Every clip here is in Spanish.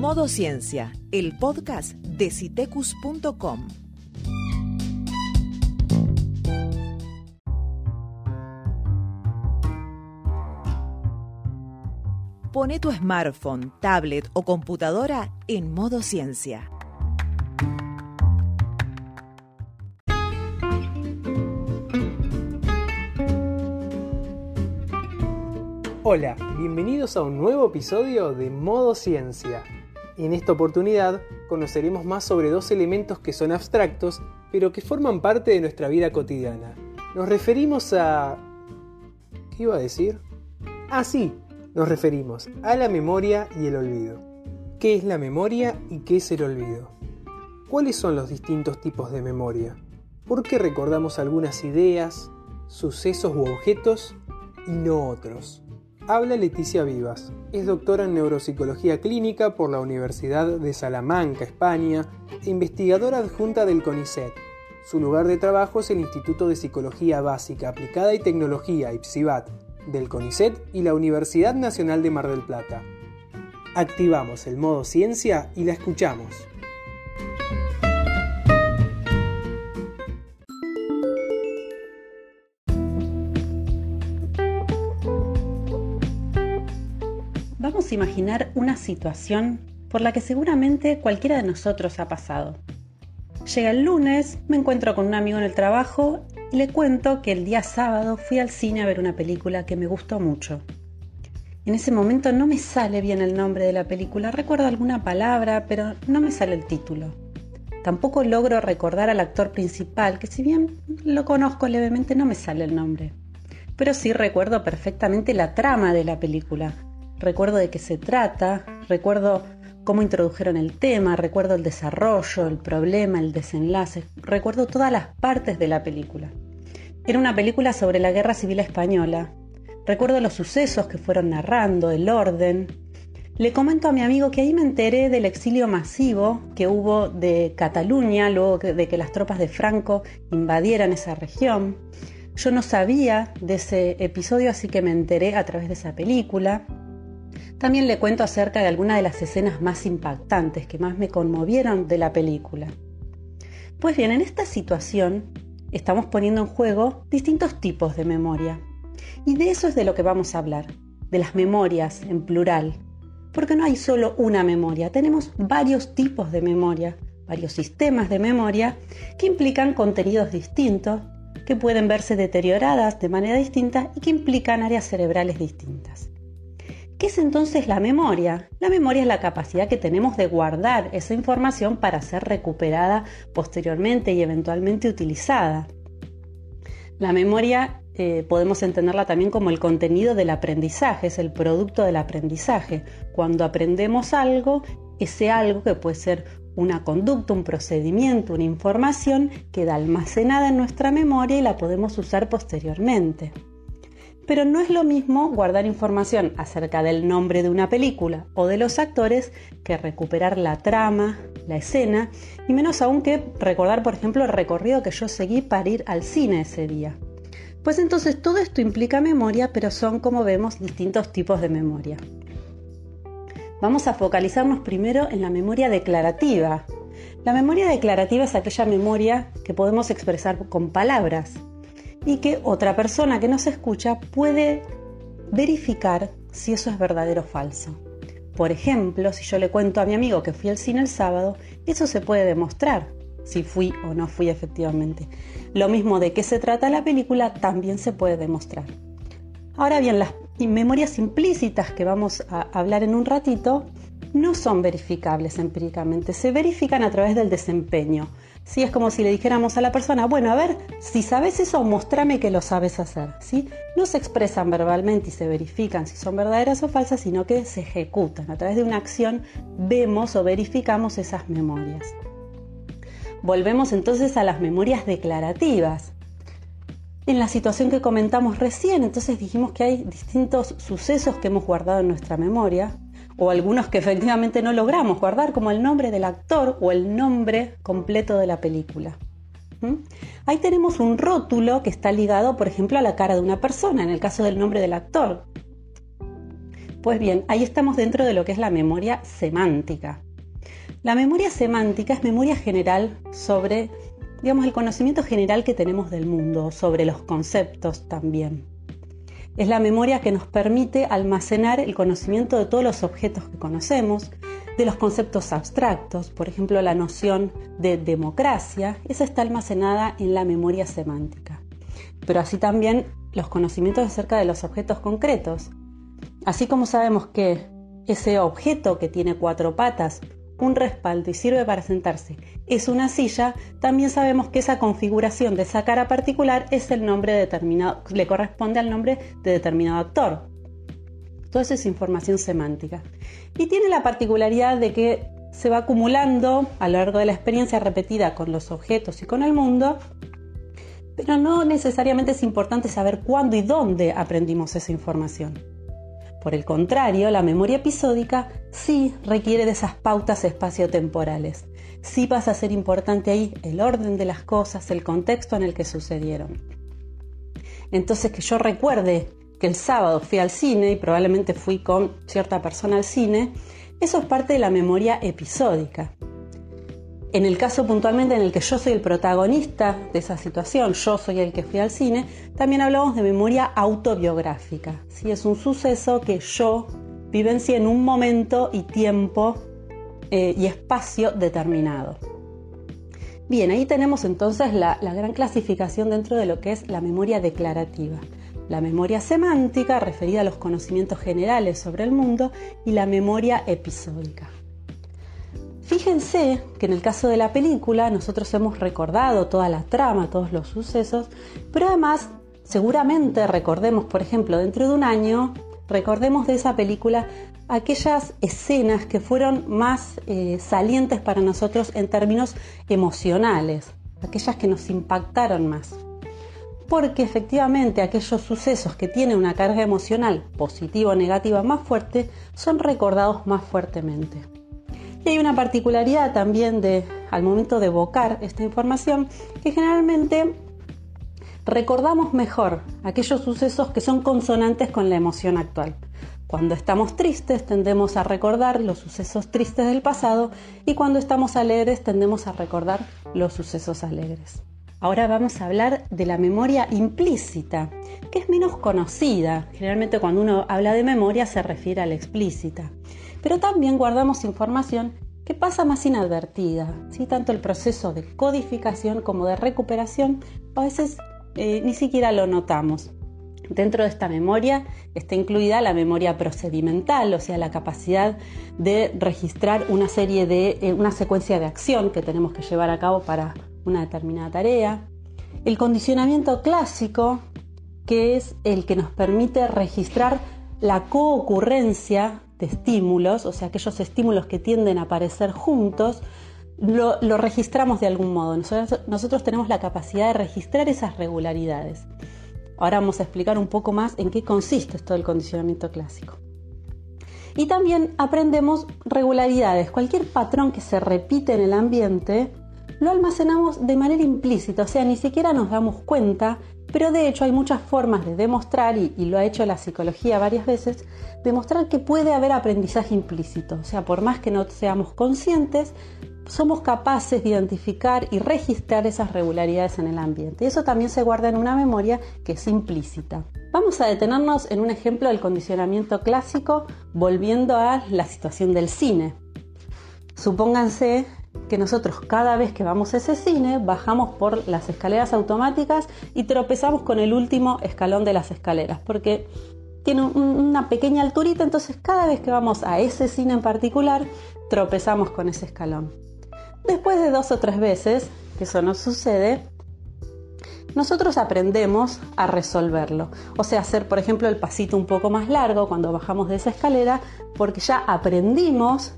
Modo Ciencia, el podcast de citecus.com. Pone tu smartphone, tablet o computadora en modo ciencia. Hola, bienvenidos a un nuevo episodio de Modo Ciencia. En esta oportunidad conoceremos más sobre dos elementos que son abstractos, pero que forman parte de nuestra vida cotidiana. Nos referimos a... ¿Qué iba a decir? Ah, sí, nos referimos a la memoria y el olvido. ¿Qué es la memoria y qué es el olvido? ¿Cuáles son los distintos tipos de memoria? ¿Por qué recordamos algunas ideas, sucesos u objetos y no otros? Habla Leticia Vivas. Es doctora en neuropsicología clínica por la Universidad de Salamanca, España, e investigadora adjunta del CONICET. Su lugar de trabajo es el Instituto de Psicología Básica Aplicada y Tecnología, IPSIBAT, del CONICET y la Universidad Nacional de Mar del Plata. Activamos el modo ciencia y la escuchamos. Vamos a imaginar una situación por la que seguramente cualquiera de nosotros ha pasado. Llega el lunes, me encuentro con un amigo en el trabajo y le cuento que el día sábado fui al cine a ver una película que me gustó mucho. En ese momento no me sale bien el nombre de la película, recuerdo alguna palabra, pero no me sale el título. Tampoco logro recordar al actor principal, que si bien lo conozco levemente no me sale el nombre. Pero sí recuerdo perfectamente la trama de la película. Recuerdo de qué se trata, recuerdo cómo introdujeron el tema, recuerdo el desarrollo, el problema, el desenlace, recuerdo todas las partes de la película. Era una película sobre la Guerra Civil Española. Recuerdo los sucesos que fueron narrando, el orden. Le comento a mi amigo que ahí me enteré del exilio masivo que hubo de Cataluña luego de que las tropas de Franco invadieran esa región. Yo no sabía de ese episodio, así que me enteré a través de esa película. También le cuento acerca de algunas de las escenas más impactantes que más me conmovieron de la película. Pues bien, en esta situación estamos poniendo en juego distintos tipos de memoria. Y de eso es de lo que vamos a hablar, de las memorias en plural. Porque no hay solo una memoria, tenemos varios tipos de memoria, varios sistemas de memoria que implican contenidos distintos, que pueden verse deterioradas de manera distinta y que implican áreas cerebrales distintas. ¿Qué es entonces la memoria? La memoria es la capacidad que tenemos de guardar esa información para ser recuperada posteriormente y eventualmente utilizada. La memoria eh, podemos entenderla también como el contenido del aprendizaje, es el producto del aprendizaje. Cuando aprendemos algo, ese algo que puede ser una conducta, un procedimiento, una información, queda almacenada en nuestra memoria y la podemos usar posteriormente pero no es lo mismo guardar información acerca del nombre de una película o de los actores que recuperar la trama, la escena, y menos aún que recordar, por ejemplo, el recorrido que yo seguí para ir al cine ese día. Pues entonces todo esto implica memoria, pero son, como vemos, distintos tipos de memoria. Vamos a focalizarnos primero en la memoria declarativa. La memoria declarativa es aquella memoria que podemos expresar con palabras, y que otra persona que nos escucha puede verificar si eso es verdadero o falso. Por ejemplo, si yo le cuento a mi amigo que fui al cine el sábado, eso se puede demostrar si fui o no fui efectivamente. Lo mismo de qué se trata la película también se puede demostrar. Ahora bien, las memorias implícitas que vamos a hablar en un ratito no son verificables empíricamente, se verifican a través del desempeño. ¿Sí? Es como si le dijéramos a la persona, bueno, a ver, si sabes eso, mostrame que lo sabes hacer. ¿sí? No se expresan verbalmente y se verifican si son verdaderas o falsas, sino que se ejecutan. A través de una acción vemos o verificamos esas memorias. Volvemos entonces a las memorias declarativas. En la situación que comentamos recién, entonces dijimos que hay distintos sucesos que hemos guardado en nuestra memoria, o algunos que efectivamente no logramos guardar, como el nombre del actor o el nombre completo de la película. ¿Mm? Ahí tenemos un rótulo que está ligado, por ejemplo, a la cara de una persona, en el caso del nombre del actor. Pues bien, ahí estamos dentro de lo que es la memoria semántica. La memoria semántica es memoria general sobre, digamos, el conocimiento general que tenemos del mundo, sobre los conceptos también. Es la memoria que nos permite almacenar el conocimiento de todos los objetos que conocemos, de los conceptos abstractos, por ejemplo la noción de democracia, esa está almacenada en la memoria semántica. Pero así también los conocimientos acerca de los objetos concretos. Así como sabemos que ese objeto que tiene cuatro patas, un respaldo y sirve para sentarse es una silla, también sabemos que esa configuración de esa cara particular es el nombre determinado, le corresponde al nombre de determinado actor. Toda esa es información semántica. Y tiene la particularidad de que se va acumulando a lo largo de la experiencia repetida con los objetos y con el mundo, pero no necesariamente es importante saber cuándo y dónde aprendimos esa información. Por el contrario, la memoria episódica sí requiere de esas pautas espaciotemporales. Sí pasa a ser importante ahí el orden de las cosas, el contexto en el que sucedieron. Entonces, que yo recuerde que el sábado fui al cine y probablemente fui con cierta persona al cine, eso es parte de la memoria episódica. En el caso puntualmente en el que yo soy el protagonista de esa situación, yo soy el que fui al cine, también hablamos de memoria autobiográfica. Si Es un suceso que yo vivencié en un momento y tiempo eh, y espacio determinado. Bien, ahí tenemos entonces la gran clasificación dentro de lo que es la memoria declarativa. La memoria semántica, referida a los conocimientos generales sobre el mundo, y la memoria episódica. Fíjense que en el caso de la película nosotros hemos recordado toda la trama, todos los sucesos, pero además seguramente recordemos, por ejemplo, dentro de un año, recordemos de esa película aquellas escenas que fueron más eh, salientes para nosotros en términos emocionales, aquellas que nos impactaron más. Porque efectivamente aquellos sucesos que tienen una carga emocional positiva o negativa más fuerte son recordados más fuertemente. Y hay una particularidad también de, al momento de evocar esta información, que generalmente recordamos mejor aquellos sucesos que son consonantes con la emoción actual. Cuando estamos tristes tendemos a recordar los sucesos tristes del pasado y cuando estamos alegres tendemos a recordar los sucesos alegres. Ahora vamos a hablar de la memoria implícita, que es menos conocida. Generalmente cuando uno habla de memoria se refiere a la explícita pero también guardamos información que pasa más inadvertida. ¿sí? Tanto el proceso de codificación como de recuperación a veces eh, ni siquiera lo notamos. Dentro de esta memoria está incluida la memoria procedimental, o sea, la capacidad de registrar una serie de eh, una secuencia de acción que tenemos que llevar a cabo para una determinada tarea. El condicionamiento clásico, que es el que nos permite registrar la coocurrencia de estímulos, o sea, aquellos estímulos que tienden a aparecer juntos, lo, registramos de algún modo. Nosotros, nosotros tenemos la capacidad de registrar esas regularidades. Ahora vamos a explicar un poco más en qué consiste esto del condicionamiento clásico. Y también aprendemos regularidades. Cualquier patrón que se repite en el ambiente lo almacenamos de manera implícita, o sea, ni siquiera nos damos cuenta pero de hecho hay muchas formas de demostrar, y, lo ha hecho la psicología varias veces, demostrar que puede haber aprendizaje implícito. O sea, por más que no seamos conscientes, somos capaces de identificar y registrar esas regularidades en el ambiente. Y eso también se guarda en una memoria que es implícita. Vamos a detenernos en un ejemplo del condicionamiento clásico volviendo a la situación del cine. Supónganse que nosotros cada vez que vamos a ese cine bajamos por las escaleras automáticas y tropezamos con el último escalón de las escaleras, porque tiene una pequeña alturita, entonces cada vez que vamos a ese cine en particular tropezamos con ese escalón. Después de dos o tres veces que eso nos sucede, nosotros aprendemos a resolverlo. O sea, hacer, por ejemplo, el pasito un poco más largo cuando bajamos de esa escalera, porque ya aprendimos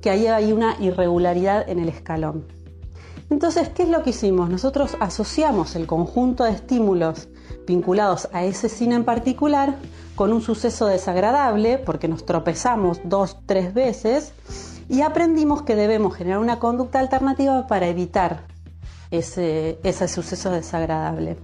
que ahí hay una irregularidad en el escalón. Entonces, ¿qué es lo que hicimos? Nosotros asociamos el conjunto de estímulos vinculados a ese cine en particular con un suceso desagradable, porque nos tropezamos dos, tres veces, y aprendimos que debemos generar una conducta alternativa para evitar ese, ese suceso desagradable.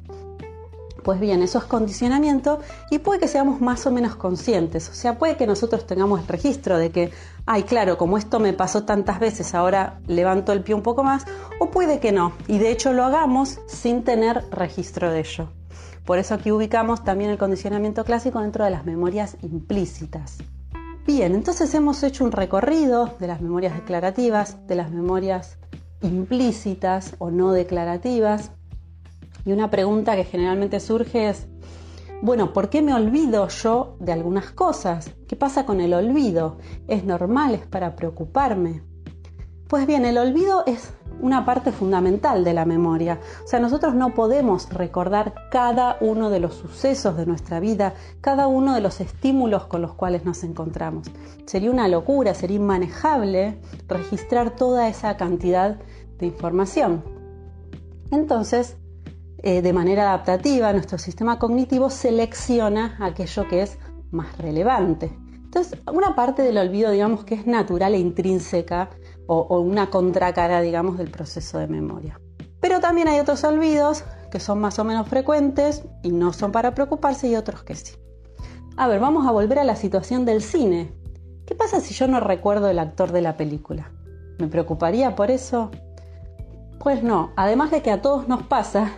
Pues bien, eso es condicionamiento y puede que seamos más o menos conscientes. O sea, puede que nosotros tengamos el registro de que, ay, claro, como esto me pasó tantas veces, ahora levanto el pie un poco más, o puede que no. Y de hecho lo hagamos sin tener registro de ello. Por eso aquí ubicamos también el condicionamiento clásico dentro de las memorias implícitas. Bien, entonces hemos hecho un recorrido de las memorias declarativas, de las memorias implícitas o no declarativas, y una pregunta que generalmente surge es, bueno, ¿por qué me olvido yo de algunas cosas? ¿Qué pasa con el olvido? ¿Es normal? ¿Es para preocuparme? Pues bien, el olvido es una parte fundamental de la memoria. O sea, nosotros no podemos recordar cada uno de los sucesos de nuestra vida, cada uno de los estímulos con los cuales nos encontramos. Sería una locura, sería inmanejable registrar toda esa cantidad de información. Entonces, eh, de manera adaptativa, nuestro sistema cognitivo selecciona aquello que es más relevante. Entonces, una parte del olvido, digamos que es natural e intrínseca o, o una contracara, digamos, del proceso de memoria. Pero también hay otros olvidos que son más o menos frecuentes y no son para preocuparse y otros que sí. A ver, vamos a volver a la situación del cine. ¿Qué pasa si yo no recuerdo el actor de la película? ¿Me preocuparía por eso? Pues no, además de que a todos nos pasa,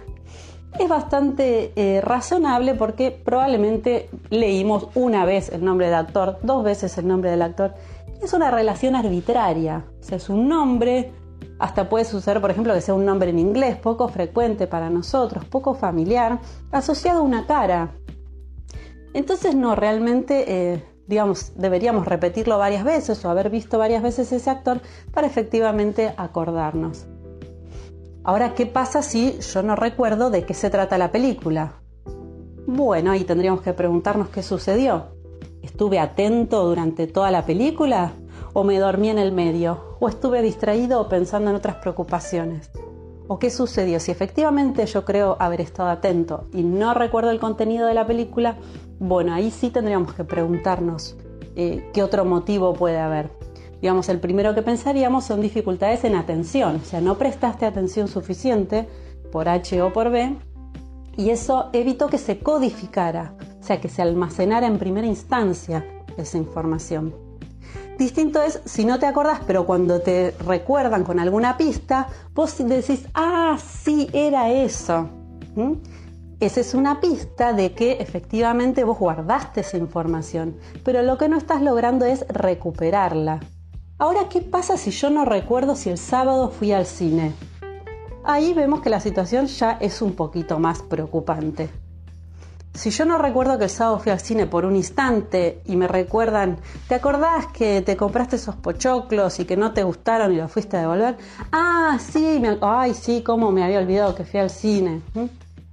es bastante eh, razonable porque probablemente leímos una vez el nombre del actor, dos veces el nombre del actor. Es una relación arbitraria, o sea, es un nombre, hasta puede suceder, por ejemplo, que sea un nombre en inglés, poco frecuente para nosotros, poco familiar, asociado a una cara. Entonces, no, realmente, eh, digamos, deberíamos repetirlo varias veces o haber visto varias veces ese actor para efectivamente acordarnos. Ahora, ¿qué pasa si yo no recuerdo de qué se trata la película? Bueno, ahí tendríamos que preguntarnos qué sucedió. ¿Estuve atento durante toda la película? ¿O me dormí en el medio? ¿O estuve distraído o pensando en otras preocupaciones? ¿O qué sucedió? Si efectivamente yo creo haber estado atento y no recuerdo el contenido de la película, bueno, ahí sí tendríamos que preguntarnos eh, qué otro motivo puede haber. Digamos, el primero que pensaríamos son dificultades en atención, o sea, no prestaste atención suficiente por H o por B y eso evitó que se codificara, o sea, que se almacenara en primera instancia esa información. Distinto es si no te acordás, pero cuando te recuerdan con alguna pista, vos decís, ah, sí, era eso. Esa es una pista de que efectivamente vos guardaste esa información, pero lo que no estás logrando es recuperarla. Ahora, ¿qué pasa si yo no recuerdo si el sábado fui al cine? Ahí vemos que la situación ya es un poquito más preocupante. Si yo no recuerdo que el sábado fui al cine por un instante y me recuerdan, ¿te acordás que te compraste esos pochoclos y que no te gustaron y los fuiste a devolver? Ah, sí, me, ay, sí, cómo me había olvidado que fui al cine.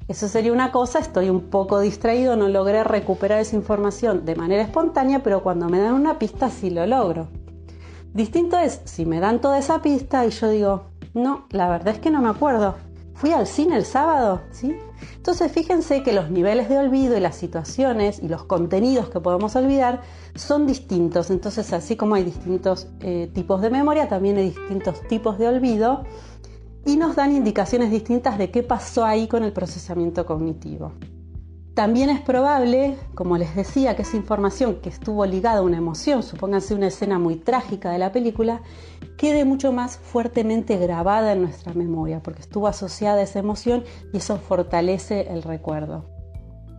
Eso sería una cosa, estoy un poco distraído, no logré recuperar esa información de manera espontánea, pero cuando me dan una pista sí lo logro. Distinto es si me dan toda esa pista y yo digo, no, la verdad es que no me acuerdo. Fui al cine el sábado, ¿sí? Entonces fíjense que los niveles de olvido y las situaciones y los contenidos que podemos olvidar son distintos. Entonces así como hay distintos eh, tipos de memoria, también hay distintos tipos de olvido y nos dan indicaciones distintas de qué pasó ahí con el procesamiento cognitivo. También es probable, como les decía, que esa información que estuvo ligada a una emoción, supónganse una escena muy trágica de la película, quede mucho más fuertemente grabada en nuestra memoria, porque estuvo asociada a esa emoción y eso fortalece el recuerdo.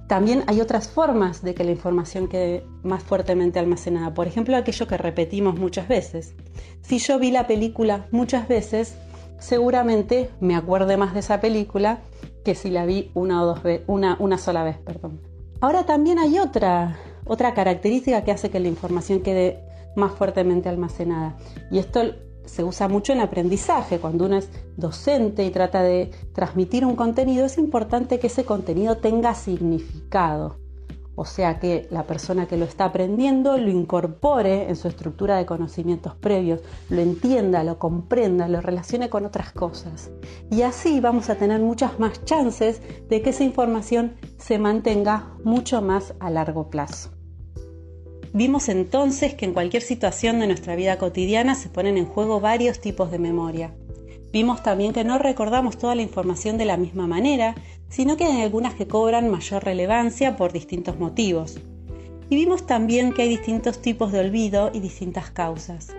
También hay otras formas de que la información quede más fuertemente almacenada, por ejemplo aquello que repetimos muchas veces. Si yo vi la película muchas veces, seguramente me acuerde más de esa película que si la vi una o dos una, una sola vez, perdón. Ahora también hay otra, otra característica que hace que la información quede más fuertemente almacenada. Y esto se usa mucho en aprendizaje. Cuando uno es docente y trata de transmitir un contenido, es importante que ese contenido tenga significado. O sea, que la persona que lo está aprendiendo lo incorpore en su estructura de conocimientos previos, lo entienda, lo comprenda, lo relacione con otras cosas. Y así vamos a tener muchas más chances de que esa información se mantenga mucho más a largo plazo. Vimos entonces que en cualquier situación de nuestra vida cotidiana se ponen en juego varios tipos de memoria. Vimos también que no recordamos toda la información de la misma manera, sino que hay algunas que cobran mayor relevancia por distintos motivos. Y vimos también que hay distintos tipos de olvido y distintas causas.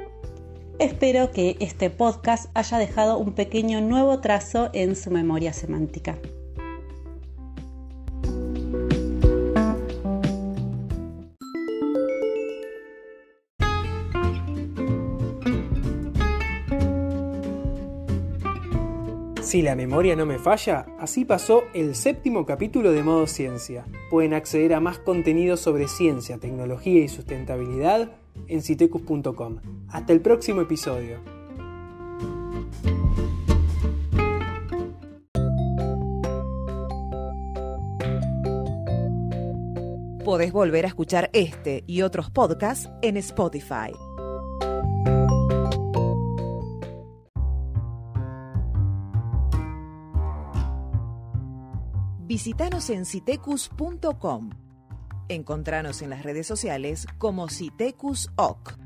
Espero que este podcast haya dejado un pequeño nuevo trazo en su memoria semántica. Si la memoria no me falla, así pasó el séptimo capítulo de Modo Ciencia. Pueden acceder a más contenido sobre ciencia, tecnología y sustentabilidad en citecus.com. Hasta el próximo episodio. Podés volver a escuchar este y otros podcasts en Spotify. Visítanos en citecus.com. Encontranos en las redes sociales como Citecus OC.